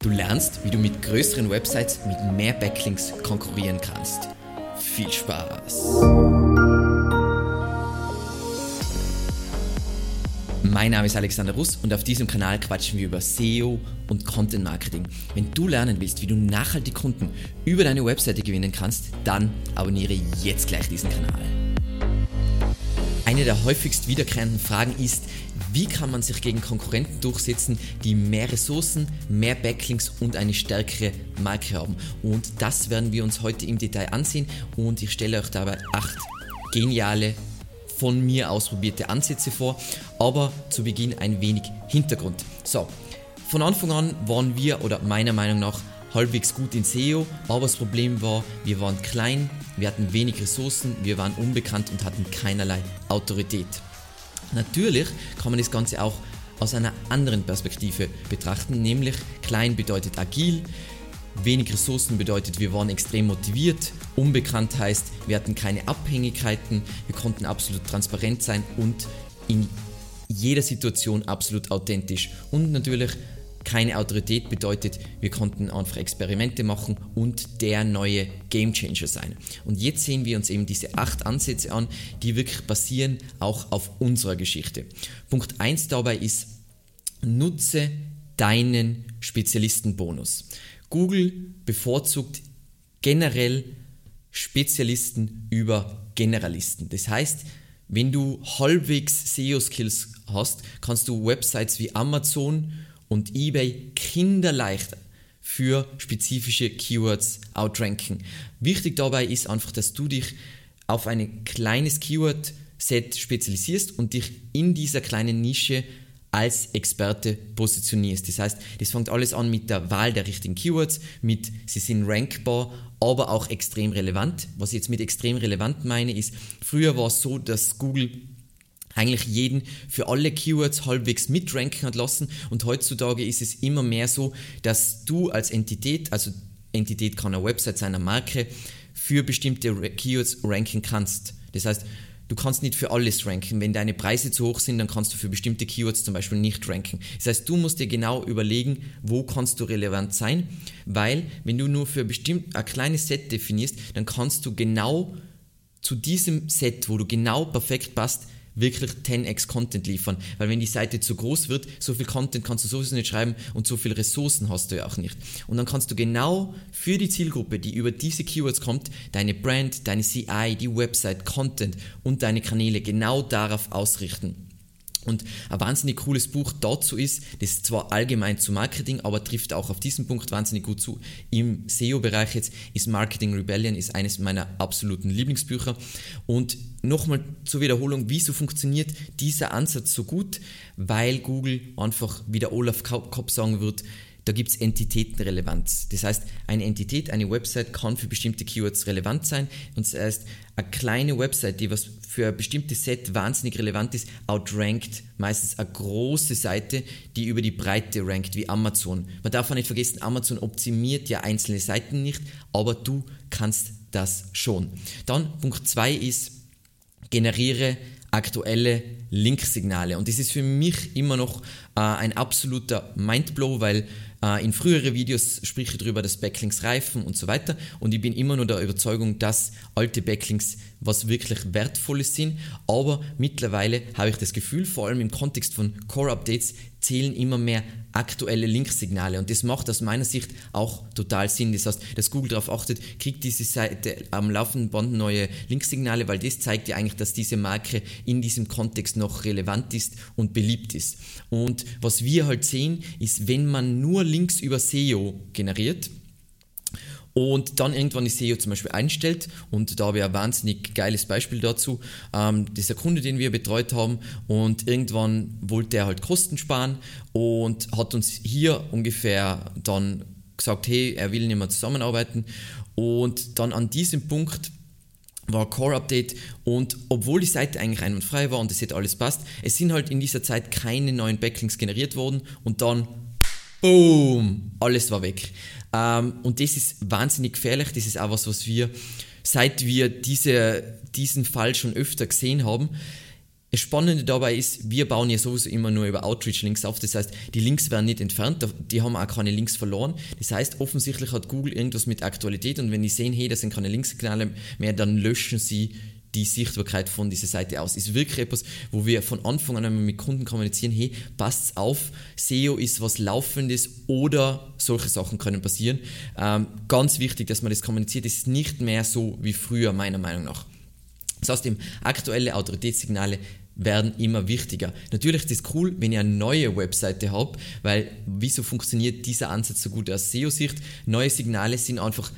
Du lernst, wie du mit größeren Websites mit mehr Backlinks konkurrieren kannst. Viel Spaß! Mein Name ist Alexander Russ und auf diesem Kanal quatschen wir über SEO und Content Marketing. Wenn du lernen willst, wie du nachhaltig Kunden über deine Webseite gewinnen kannst, dann abonniere jetzt gleich diesen Kanal. Eine der häufigst wiederkehrenden Fragen ist, wie kann man sich gegen Konkurrenten durchsetzen, die mehr Ressourcen, mehr Backlinks und eine stärkere Marke haben? Und das werden wir uns heute im Detail ansehen und ich stelle euch dabei acht geniale von mir ausprobierte Ansätze vor, aber zu Beginn ein wenig Hintergrund. So, von Anfang an waren wir oder meiner Meinung nach halbwegs gut in SEO, aber das Problem war, wir waren klein, wir hatten wenig Ressourcen, wir waren unbekannt und hatten keinerlei Autorität. Natürlich kann man das Ganze auch aus einer anderen Perspektive betrachten, nämlich klein bedeutet agil, wenig Ressourcen bedeutet, wir waren extrem motiviert, unbekannt heißt, wir hatten keine Abhängigkeiten, wir konnten absolut transparent sein und in jeder Situation absolut authentisch und natürlich keine Autorität bedeutet, wir konnten einfach Experimente machen und der neue Gamechanger sein. Und jetzt sehen wir uns eben diese acht Ansätze an, die wirklich basieren auch auf unserer Geschichte. Punkt 1 dabei ist, nutze deinen Spezialistenbonus. Google bevorzugt generell Spezialisten über Generalisten. Das heißt, wenn du halbwegs SEO-Skills hast, kannst du Websites wie Amazon und eBay kinderleicht für spezifische Keywords outranken. Wichtig dabei ist einfach, dass du dich auf ein kleines Keyword-Set spezialisierst und dich in dieser kleinen Nische als Experte positionierst. Das heißt, das fängt alles an mit der Wahl der richtigen Keywords, mit sie sind rankbar, aber auch extrem relevant. Was ich jetzt mit extrem relevant meine, ist, früher war es so, dass Google eigentlich jeden für alle Keywords halbwegs mitranken hat lassen und heutzutage ist es immer mehr so, dass du als Entität, also Entität kann eine Website sein, eine Marke, für bestimmte Keywords ranken kannst. Das heißt, du kannst nicht für alles ranken. Wenn deine Preise zu hoch sind, dann kannst du für bestimmte Keywords zum Beispiel nicht ranken. Das heißt, du musst dir genau überlegen, wo kannst du relevant sein, weil wenn du nur für bestimmt ein kleines Set definierst, dann kannst du genau zu diesem Set, wo du genau perfekt passt, wirklich 10x Content liefern. Weil wenn die Seite zu groß wird, so viel Content kannst du sowieso nicht schreiben und so viele Ressourcen hast du ja auch nicht. Und dann kannst du genau für die Zielgruppe, die über diese Keywords kommt, deine Brand, deine CI, die Website, Content und deine Kanäle genau darauf ausrichten. Und ein wahnsinnig cooles Buch dazu ist, das zwar allgemein zu Marketing, aber trifft auch auf diesen Punkt wahnsinnig gut zu. Im SEO-Bereich jetzt ist Marketing Rebellion ist eines meiner absoluten Lieblingsbücher. Und nochmal zur Wiederholung, wieso funktioniert dieser Ansatz so gut? Weil Google einfach, wie der Olaf Kopp sagen wird, da gibt es Entitätenrelevanz. Das heißt, eine Entität, eine Website kann für bestimmte Keywords relevant sein. Und das heißt, eine kleine Website, die was für ein bestimmtes Set wahnsinnig relevant ist, outrankt meistens eine große Seite, die über die Breite rankt, wie Amazon. Man darf auch nicht vergessen, Amazon optimiert ja einzelne Seiten nicht, aber du kannst das schon. Dann Punkt 2 ist, generiere aktuelle Linksignale. Und das ist für mich immer noch äh, ein absoluter Mindblow, weil äh, in frühere Videos spreche ich darüber, dass Backlinks reifen und so weiter. Und ich bin immer nur der Überzeugung, dass alte Backlinks was wirklich Wertvolles sind. Aber mittlerweile habe ich das Gefühl, vor allem im Kontext von Core-Updates, zählen immer mehr aktuelle Linksignale. Und das macht aus meiner Sicht auch total Sinn. Das heißt, dass Google darauf achtet, kriegt diese Seite am laufenden Band neue Linksignale, weil das zeigt ja eigentlich, dass diese Marke in diesem Kontext noch relevant ist und beliebt ist. Und was wir halt sehen, ist, wenn man nur Links über SEO generiert, und dann irgendwann die SEO zum Beispiel einstellt und da habe ich ein wahnsinnig geiles Beispiel dazu. Ähm, das ist der Kunde, den wir betreut haben und irgendwann wollte er halt Kosten sparen und hat uns hier ungefähr dann gesagt, hey, er will nicht mehr zusammenarbeiten und dann an diesem Punkt war Core Update und obwohl die Seite eigentlich einwandfrei war und es hätte alles passt, es sind halt in dieser Zeit keine neuen Backlinks generiert worden und dann Boom, alles war weg. Ähm, und das ist wahnsinnig gefährlich. Das ist auch was, was wir, seit wir diese, diesen Fall schon öfter gesehen haben, das Spannende dabei ist, wir bauen ja sowieso immer nur über Outreach-Links auf. Das heißt, die Links werden nicht entfernt, die haben auch keine Links verloren. Das heißt, offensichtlich hat Google irgendwas mit Aktualität und wenn die sehen, hey, da sind keine Linkssignale mehr, dann löschen sie die Sichtbarkeit von dieser Seite aus. Ist wirklich etwas, wo wir von Anfang an einmal mit Kunden kommunizieren, hey, passt auf, SEO ist was Laufendes oder solche Sachen können passieren. Ähm, ganz wichtig, dass man das kommuniziert, ist nicht mehr so wie früher, meiner Meinung nach. Das heißt, aktuelle Autoritätssignale werden immer wichtiger. Natürlich ist es cool, wenn ihr eine neue Webseite habt, weil wieso funktioniert dieser Ansatz so gut aus SEO-Sicht? Neue Signale sind einfach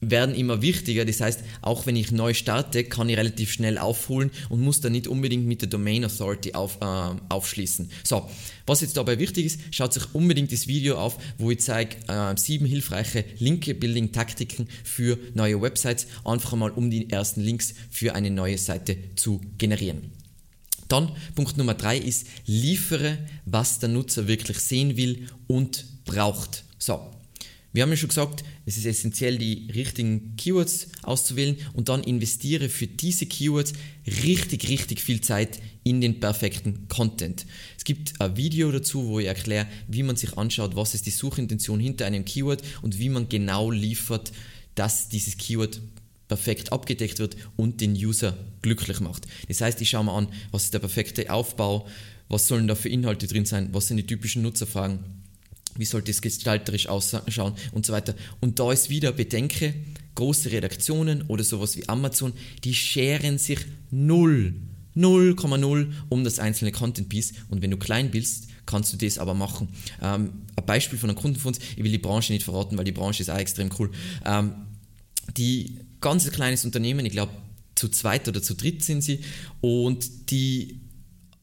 werden immer wichtiger. Das heißt, auch wenn ich neu starte, kann ich relativ schnell aufholen und muss dann nicht unbedingt mit der Domain Authority auf, äh, aufschließen. So, was jetzt dabei wichtig ist, schaut sich unbedingt das Video auf, wo ich zeige äh, sieben hilfreiche Link-Building-Taktiken für neue Websites, einfach einmal um die ersten Links für eine neue Seite zu generieren. Dann Punkt Nummer drei ist, liefere, was der Nutzer wirklich sehen will und braucht. So, wir haben ja schon gesagt, es ist essentiell, die richtigen Keywords auszuwählen und dann investiere für diese Keywords richtig, richtig viel Zeit in den perfekten Content. Es gibt ein Video dazu, wo ich erkläre, wie man sich anschaut, was ist die Suchintention hinter einem Keyword und wie man genau liefert, dass dieses Keyword perfekt abgedeckt wird und den User glücklich macht. Das heißt, ich schaue mir an, was ist der perfekte Aufbau, was sollen da für Inhalte drin sein, was sind die typischen Nutzerfragen wie sollte es gestalterisch ausschauen und so weiter. Und da ist wieder Bedenke, große Redaktionen oder sowas wie Amazon, die scheren sich null, 0,0 um das einzelne Content Piece und wenn du klein bist, kannst du das aber machen. Ähm, ein Beispiel von einem Kunden von uns, ich will die Branche nicht verraten, weil die Branche ist auch extrem cool. Ähm, die ganz kleines Unternehmen, ich glaube zu zweit oder zu dritt sind sie und die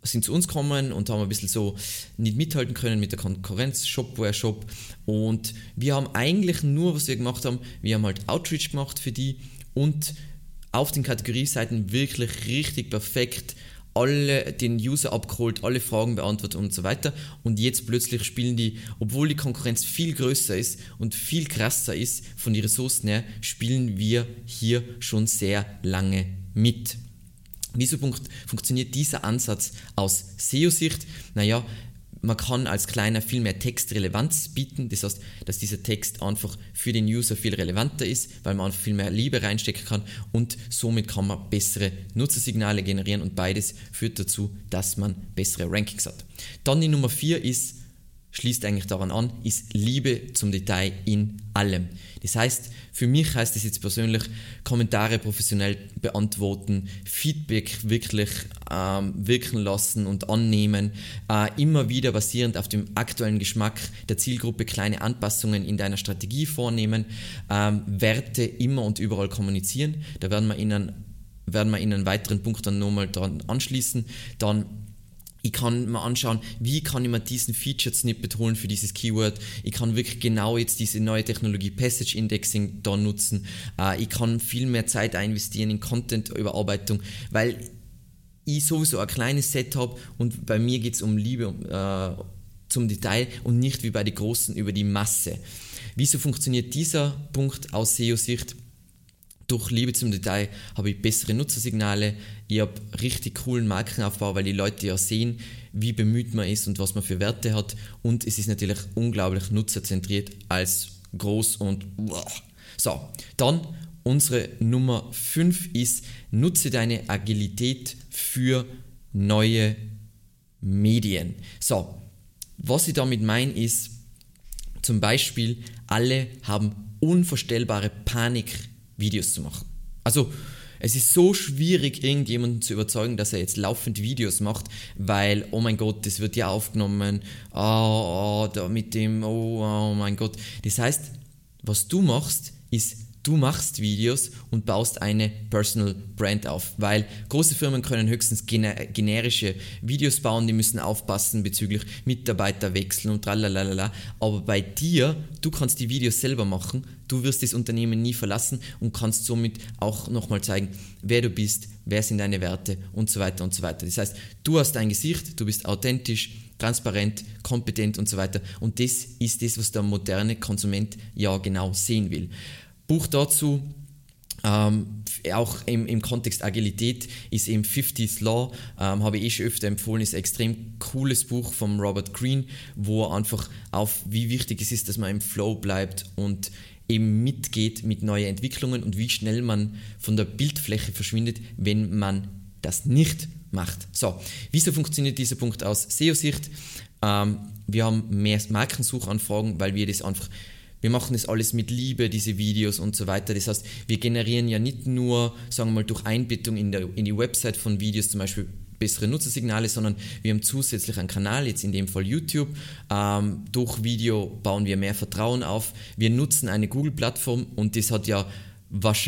sind zu uns gekommen und haben ein bisschen so nicht mithalten können mit der Konkurrenz, Shopware Shop. Und wir haben eigentlich nur, was wir gemacht haben, wir haben halt Outreach gemacht für die und auf den Kategorieseiten wirklich richtig perfekt alle den User abgeholt, alle Fragen beantwortet und so weiter. Und jetzt plötzlich spielen die, obwohl die Konkurrenz viel größer ist und viel krasser ist von den Ressourcen her, spielen wir hier schon sehr lange mit. Wieso funktioniert dieser Ansatz aus SEO-Sicht? Naja, man kann als Kleiner viel mehr Textrelevanz bieten. Das heißt, dass dieser Text einfach für den User viel relevanter ist, weil man einfach viel mehr Liebe reinstecken kann und somit kann man bessere Nutzersignale generieren und beides führt dazu, dass man bessere Rankings hat. Dann die Nummer 4 ist, schließt eigentlich daran an, ist Liebe zum Detail in allem. Das heißt, für mich heißt es jetzt persönlich, Kommentare professionell beantworten, Feedback wirklich ähm, wirken lassen und annehmen, äh, immer wieder basierend auf dem aktuellen Geschmack der Zielgruppe kleine Anpassungen in deiner Strategie vornehmen, ähm, Werte immer und überall kommunizieren. Da werden wir Ihnen werden wir in einen weiteren Punkt dann nochmal dran anschließen. Dann ich kann mir anschauen, wie kann ich mir diesen Featured Snippet holen für dieses Keyword. Ich kann wirklich genau jetzt diese neue Technologie Passage Indexing da nutzen. Äh, ich kann viel mehr Zeit investieren in Content-Überarbeitung, weil ich sowieso ein kleines Set habe und bei mir geht es um Liebe äh, zum Detail und nicht wie bei den Großen über die Masse. Wieso funktioniert dieser Punkt aus SEO-Sicht? Durch Liebe zum Detail habe ich bessere Nutzersignale, ich habe richtig coolen Markenaufbau, weil die Leute ja sehen, wie bemüht man ist und was man für Werte hat und es ist natürlich unglaublich nutzerzentriert als groß und boah. so. Dann unsere Nummer 5 ist, nutze deine Agilität für neue Medien. So, was ich damit meine ist, zum Beispiel, alle haben unvorstellbare Panik Videos zu machen. Also es ist so schwierig, irgendjemanden zu überzeugen, dass er jetzt laufend Videos macht, weil, oh mein Gott, das wird ja aufgenommen, oh, oh, da mit dem, oh, oh mein Gott. Das heißt, was du machst, ist du machst Videos und baust eine Personal Brand auf, weil große Firmen können höchstens generische Videos bauen, die müssen aufpassen bezüglich Mitarbeiterwechsel und tralalala, aber bei dir, du kannst die Videos selber machen, du wirst das Unternehmen nie verlassen und kannst somit auch nochmal zeigen, wer du bist, wer sind deine Werte und so weiter und so weiter. Das heißt, du hast ein Gesicht, du bist authentisch, transparent, kompetent und so weiter und das ist das, was der moderne Konsument ja genau sehen will. Buch dazu Ähm, auch im, im Kontext Agilität ist eben 50th Law, ähm, habe ich eh schon öfter empfohlen, ist ein extrem cooles Buch von Robert Greene, wo er einfach auf, wie wichtig es ist, dass man im Flow bleibt und eben mitgeht mit neuen Entwicklungen und wie schnell man von der Bildfläche verschwindet, wenn man das nicht macht. So, wieso funktioniert dieser Punkt aus SEO-Sicht? Ähm, wir haben mehr Markensuchanfragen, weil wir das einfach wir machen das alles mit Liebe, diese Videos und so weiter. Das heißt, wir generieren ja nicht nur, sagen wir mal, durch Einbettung in, der, in die Website von Videos zum Beispiel bessere Nutzersignale, sondern wir haben zusätzlich einen Kanal, jetzt in dem Fall YouTube. Ähm, durch Video bauen wir mehr Vertrauen auf. Wir nutzen eine Google-Plattform und das hat ja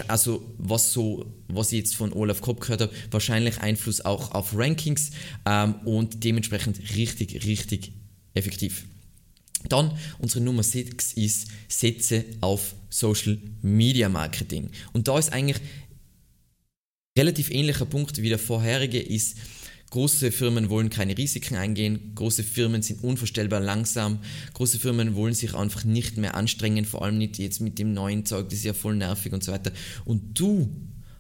also was so, was ich jetzt von Olaf Kopp gehört habe, wahrscheinlich Einfluss auch auf Rankings ähm, und dementsprechend richtig, richtig effektiv. Dann unsere Nummer 6 ist Setze auf Social Media Marketing. Und da ist eigentlich relativ ähnlicher Punkt wie der vorherige ist, große Firmen wollen keine Risiken eingehen, große Firmen sind unvorstellbar langsam, große Firmen wollen sich einfach nicht mehr anstrengen, vor allem nicht jetzt mit dem neuen Zeug, das ist ja voll nervig und so weiter. Und du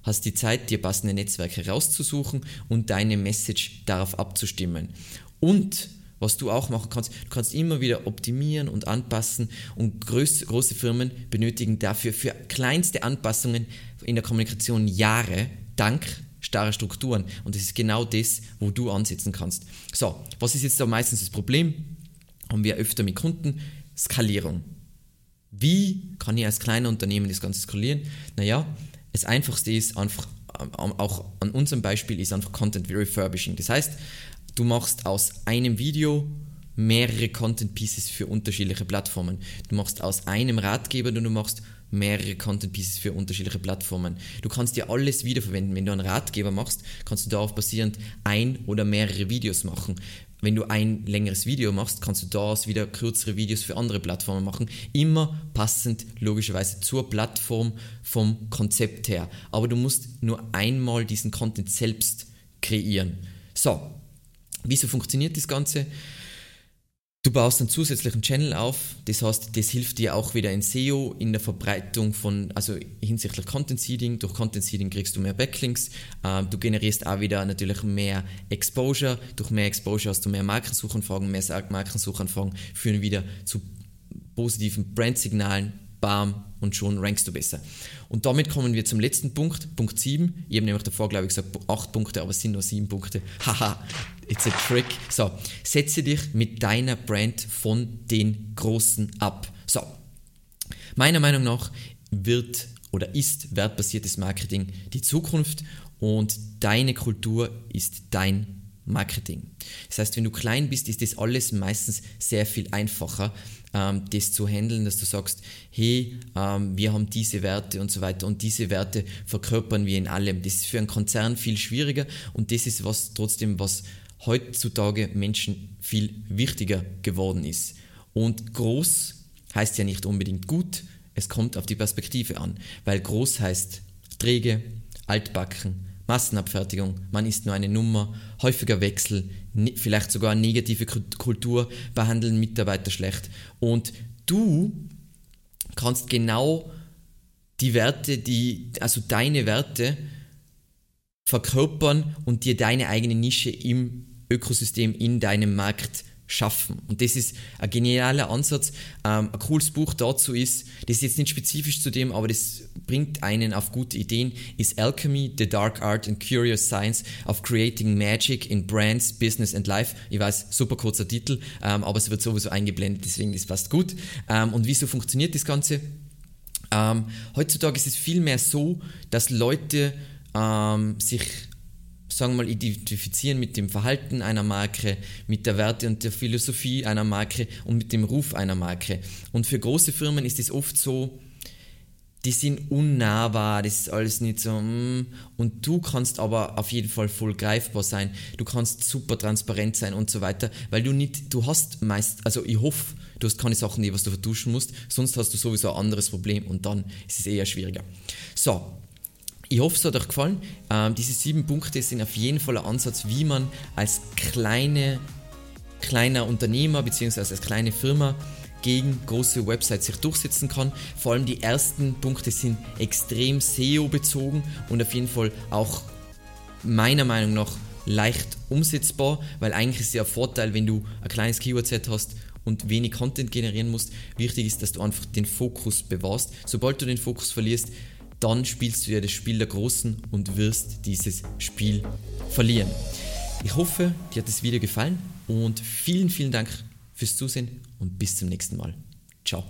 hast die Zeit, dir passende Netzwerke rauszusuchen und deine Message darauf abzustimmen. Und was du auch machen kannst, du kannst immer wieder optimieren und anpassen und groß, große Firmen benötigen dafür für kleinste Anpassungen in der Kommunikation Jahre, dank starrer Strukturen. Und das ist genau das, wo du ansetzen kannst. So, was ist jetzt da meistens das Problem? Haben wir öfter mit Kunden Skalierung. Wie kann ich als kleiner Unternehmen das Ganze skalieren? Naja, das Einfachste ist einfach, ähm, auch an unserem Beispiel, ist einfach Content Refurbishing. Das heißt, du machst aus einem Video mehrere Content Pieces für unterschiedliche Plattformen. Du machst aus einem Ratgeber und du machst mehrere Content Pieces für unterschiedliche Plattformen. Du kannst dir alles wiederverwenden. Wenn du einen Ratgeber machst, kannst du darauf basierend ein oder mehrere Videos machen. Wenn du ein längeres Video machst, kannst du daraus wieder kürzere Videos für andere Plattformen machen. Immer passend logischerweise zur Plattform vom Konzept her. Aber du musst nur einmal diesen Content selbst kreieren. So, Wieso funktioniert das Ganze? Du baust einen zusätzlichen Channel auf, das heißt, das hilft dir auch wieder in SEO, in der Verbreitung von, also hinsichtlich Content Seeding. Durch Content Seeding kriegst du mehr Backlinks, äh, du generierst auch wieder natürlich mehr Exposure. Durch mehr Exposure hast du mehr Markensuchanfragen, mehr Markensuchanfragen führen wieder zu positiven Brandsignalen, bam, und schon rankst du besser. Und damit kommen wir zum letzten Punkt, Punkt 7. Ich habe nämlich davor, glaube ich, gesagt 8 Punkte, aber es sind nur 7 Punkte. Haha, it's a trick. So, setze dich mit deiner Brand von den Großen ab. So, meiner Meinung nach wird oder ist wertbasiertes Marketing die Zukunft und deine Kultur ist dein Marketing. Das heißt, wenn du klein bist, ist das alles meistens sehr viel einfacher, ähm, das zu handeln, dass du sagst, hey, ähm, wir haben diese Werte und so weiter und diese Werte verkörpern wir in allem. Das ist für einen Konzern viel schwieriger und das ist was trotzdem, was heutzutage Menschen viel wichtiger geworden ist. Und groß heißt ja nicht unbedingt gut, es kommt auf die Perspektive an, weil groß heißt träge, altbacken, Massenabfertigung, man ist nur eine Nummer, häufiger Wechsel, vielleicht sogar negative Kultur, behandeln Mitarbeiter schlecht. Und du kannst genau die Werte, die, also deine Werte verkörpern und dir deine eigene Nische im Ökosystem, in deinem Markt schaffen. Und das ist ein genialer Ansatz. Ähm, ein cooles Buch dazu ist, das ist jetzt nicht spezifisch zu dem, aber das bringt einen auf gute Ideen, ist Alchemy, The Dark Art and Curious Science of Creating Magic in Brands, Business and Life. Ich weiß, super kurzer Titel, ähm, aber es wird sowieso eingeblendet, deswegen ist passt gut. Ähm, und wieso funktioniert das Ganze? Ähm, heutzutage ist es vielmehr so, dass Leute ähm, sich sagen wir mal, identifizieren mit dem Verhalten einer Marke, mit der Werte und der Philosophie einer Marke und mit dem Ruf einer Marke. Und für große Firmen ist es oft so, die sind unnahbar, das ist alles nicht so. Mm. Und du kannst aber auf jeden Fall voll greifbar sein. Du kannst super transparent sein und so weiter, weil du nicht, du hast meist, also ich hoffe, du hast keine Sachen, die was du vertuschen musst, sonst hast du sowieso ein anderes Problem und dann ist es eher schwieriger. So, ich hoffe, es hat euch gefallen. Ähm, diese sieben Punkte sind auf jeden Fall ein Ansatz, wie man als kleine, kleiner Unternehmer bzw. als kleine Firma gegen große Websites sich durchsetzen kann. Vor allem die ersten Punkte sind extrem SEO bezogen und auf jeden Fall auch meiner Meinung nach leicht umsetzbar, weil eigentlich ist ja ein Vorteil, wenn du ein kleines Keyword-Set hast und wenig Content generieren musst. Wichtig ist, dass du einfach den Fokus bewahrst. Sobald du den Fokus verlierst, dann spielst du ja das Spiel der Großen und wirst dieses Spiel verlieren. Ich hoffe, dir hat das Video gefallen und vielen, vielen Dank fürs Zusehen und bis zum nächsten Mal. Ciao.